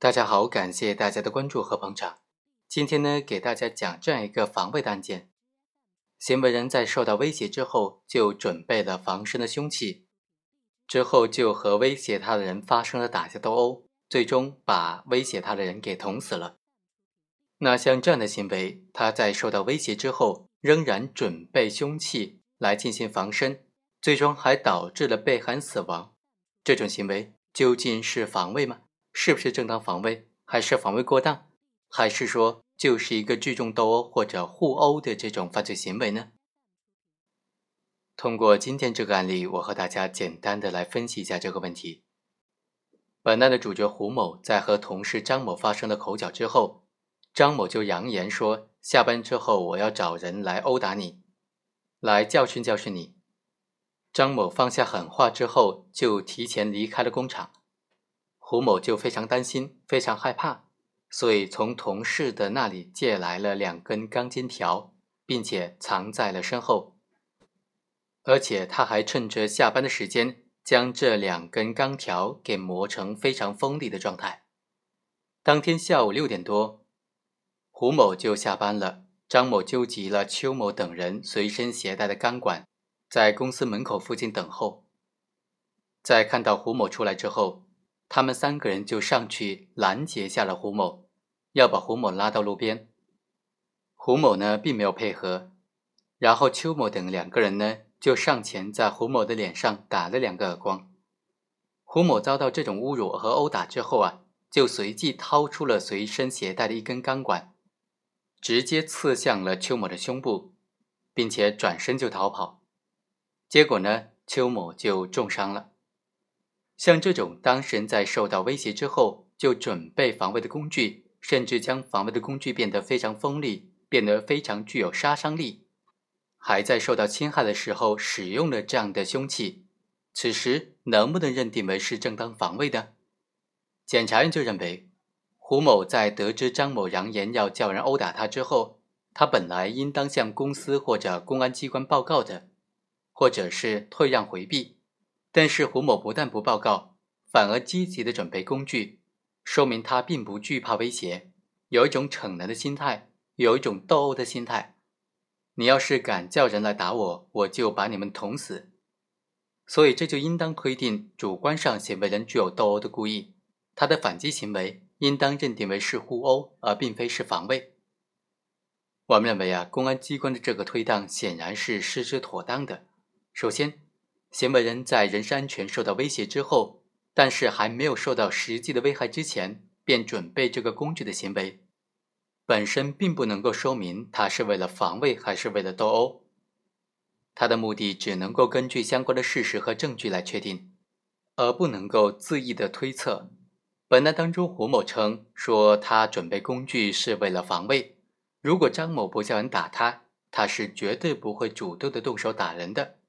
大家好，感谢大家的关注和捧场。今天呢，给大家讲这样一个防卫的案件：行为人在受到威胁之后，就准备了防身的凶器，之后就和威胁他的人发生了打架斗殴，最终把威胁他的人给捅死了。那像这样的行为，他在受到威胁之后，仍然准备凶器来进行防身，最终还导致了被害人死亡，这种行为究竟是防卫吗？是不是正当防卫，还是防卫过当，还是说就是一个聚众斗殴或者互殴的这种犯罪行为呢？通过今天这个案例，我和大家简单的来分析一下这个问题。本案的主角胡某在和同事张某发生了口角之后，张某就扬言说：“下班之后我要找人来殴打你，来教训教训你。”张某放下狠话之后，就提前离开了工厂。胡某就非常担心，非常害怕，所以从同事的那里借来了两根钢筋条，并且藏在了身后。而且他还趁着下班的时间，将这两根钢条给磨成非常锋利的状态。当天下午六点多，胡某就下班了。张某纠集了邱某等人随身携带的钢管，在公司门口附近等候。在看到胡某出来之后，他们三个人就上去拦截下了胡某，要把胡某拉到路边。胡某呢并没有配合，然后邱某等两个人呢就上前在胡某的脸上打了两个耳光。胡某遭到这种侮辱和殴打之后啊，就随即掏出了随身携带的一根钢管，直接刺向了邱某的胸部，并且转身就逃跑。结果呢，邱某就重伤了。像这种当事人在受到威胁之后就准备防卫的工具，甚至将防卫的工具变得非常锋利，变得非常具有杀伤力，还在受到侵害的时候使用了这样的凶器，此时能不能认定为是正当防卫呢？检察院就认为，胡某在得知张某扬言要叫人殴打他之后，他本来应当向公司或者公安机关报告的，或者是退让回避。但是胡某不但不报告，反而积极的准备工具，说明他并不惧怕威胁，有一种逞能的心态，有一种斗殴的心态。你要是敢叫人来打我，我就把你们捅死。所以这就应当推定主观上行为人具有斗殴的故意，他的反击行为应当认定为是互殴，而并非是防卫。我们认为啊，公安机关的这个推断显然是失之妥当的。首先。行为人在人身安全受到威胁之后，但是还没有受到实际的危害之前，便准备这个工具的行为，本身并不能够说明他是为了防卫还是为了斗殴。他的目的只能够根据相关的事实和证据来确定，而不能够恣意的推测。本案当中，胡某称说他准备工具是为了防卫，如果张某不叫人打他，他是绝对不会主动的动手打人的。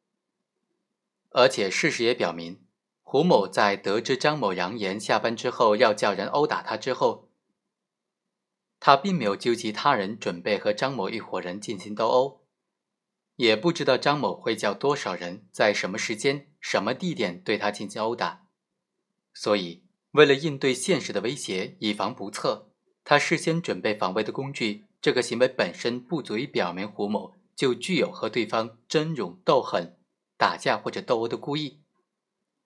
而且事实也表明，胡某在得知张某扬言下班之后要叫人殴打他之后，他并没有纠集他人准备和张某一伙人进行斗殴，也不知道张某会叫多少人在什么时间、什么地点对他进行殴打，所以为了应对现实的威胁，以防不测，他事先准备防卫的工具，这个行为本身不足以表明胡某就具有和对方争勇斗狠。打架或者斗殴的故意，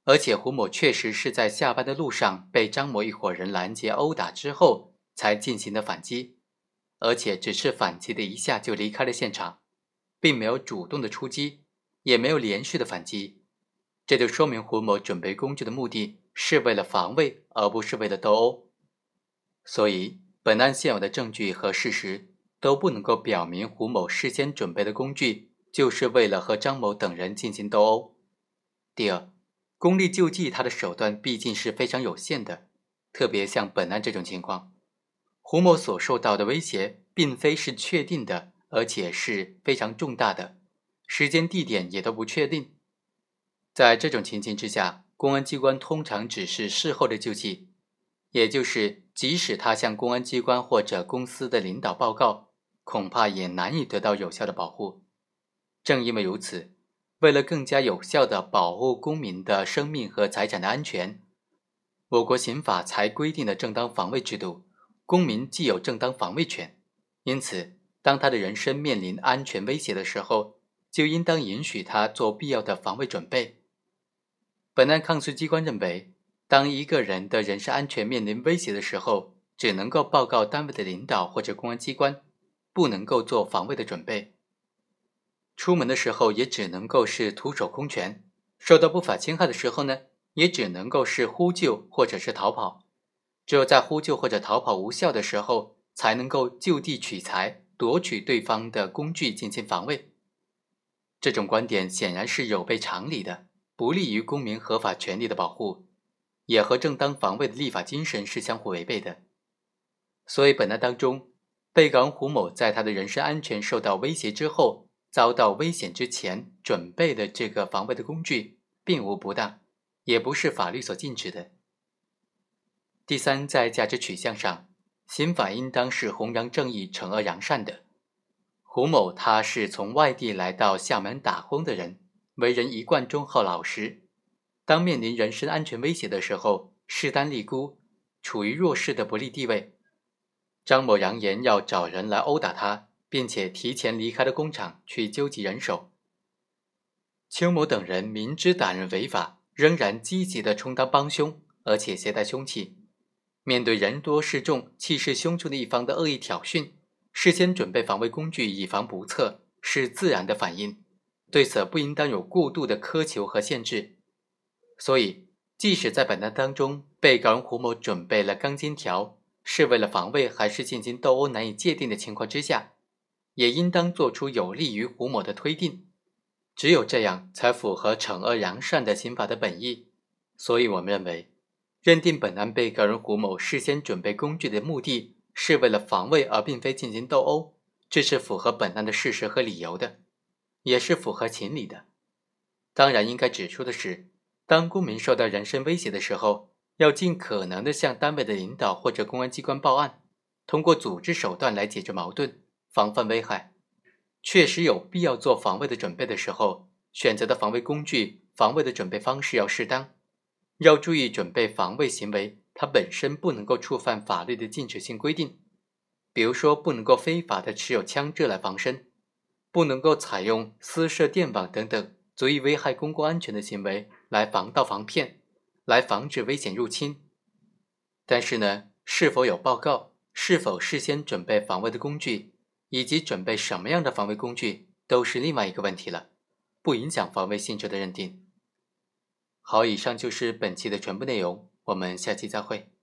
而且胡某确实是在下班的路上被张某一伙人拦截殴打之后才进行的反击，而且只是反击的一下就离开了现场，并没有主动的出击，也没有连续的反击，这就说明胡某准备工具的目的是为了防卫，而不是为了斗殴。所以，本案现有的证据和事实都不能够表明胡某事先准备的工具。就是为了和张某等人进行斗殴。第二，功利救济他的手段毕竟是非常有限的，特别像本案这种情况，胡某所受到的威胁并非是确定的，而且是非常重大的，时间地点也都不确定。在这种情形之下，公安机关通常只是事后的救济，也就是即使他向公安机关或者公司的领导报告，恐怕也难以得到有效的保护。正因为如此，为了更加有效地保护公民的生命和财产的安全，我国刑法才规定的正当防卫制度，公民既有正当防卫权，因此，当他的人身面临安全威胁的时候，就应当允许他做必要的防卫准备。本案抗诉机关认为，当一个人的人身安全面临威胁的时候，只能够报告单位的领导或者公安机关，不能够做防卫的准备。出门的时候也只能够是徒手空拳，受到不法侵害的时候呢，也只能够是呼救或者是逃跑。只有在呼救或者逃跑无效的时候，才能够就地取材，夺取对方的工具进行防卫。这种观点显然是有悖常理的，不利于公民合法权利的保护，也和正当防卫的立法精神是相互违背的。所以，本案当中，被告人胡某在他的人身安全受到威胁之后，遭到危险之前准备的这个防卫的工具，并无不当，也不是法律所禁止的。第三，在价值取向上，刑法应当是弘扬正义、惩恶扬善的。胡某他是从外地来到厦门打工的人，为人一贯忠厚老实，当面临人身安全威胁的时候，势单力孤，处于弱势的不利地位。张某扬言要找人来殴打他，并且提前离开了工厂去纠集人手。邱某等人明知打人违法，仍然积极的充当帮凶，而且携带凶器。面对人多势众、气势汹汹的一方的恶意挑衅，事先准备防卫工具以防不测是自然的反应，对此不应当有过度的苛求和限制。所以，即使在本案当中，被告人胡某准备了钢筋条。是为了防卫还是进行斗殴难以界定的情况之下，也应当做出有利于胡某的推定，只有这样才符合惩恶扬善的刑法的本意。所以，我们认为，认定本案被告人胡某事先准备工具的目的是为了防卫，而并非进行斗殴，这是符合本案的事实和理由的，也是符合情理的。当然，应该指出的是，当公民受到人身威胁的时候。要尽可能的向单位的领导或者公安机关报案，通过组织手段来解决矛盾，防范危害。确实有必要做防卫的准备的时候，选择的防卫工具、防卫的准备方式要适当。要注意准备防卫行为，它本身不能够触犯法律的禁止性规定，比如说不能够非法的持有枪支来防身，不能够采用私设电网等等足以危害公共安全的行为来防盗防骗。来防止危险入侵，但是呢，是否有报告，是否事先准备防卫的工具，以及准备什么样的防卫工具，都是另外一个问题了，不影响防卫性质的认定。好，以上就是本期的全部内容，我们下期再会。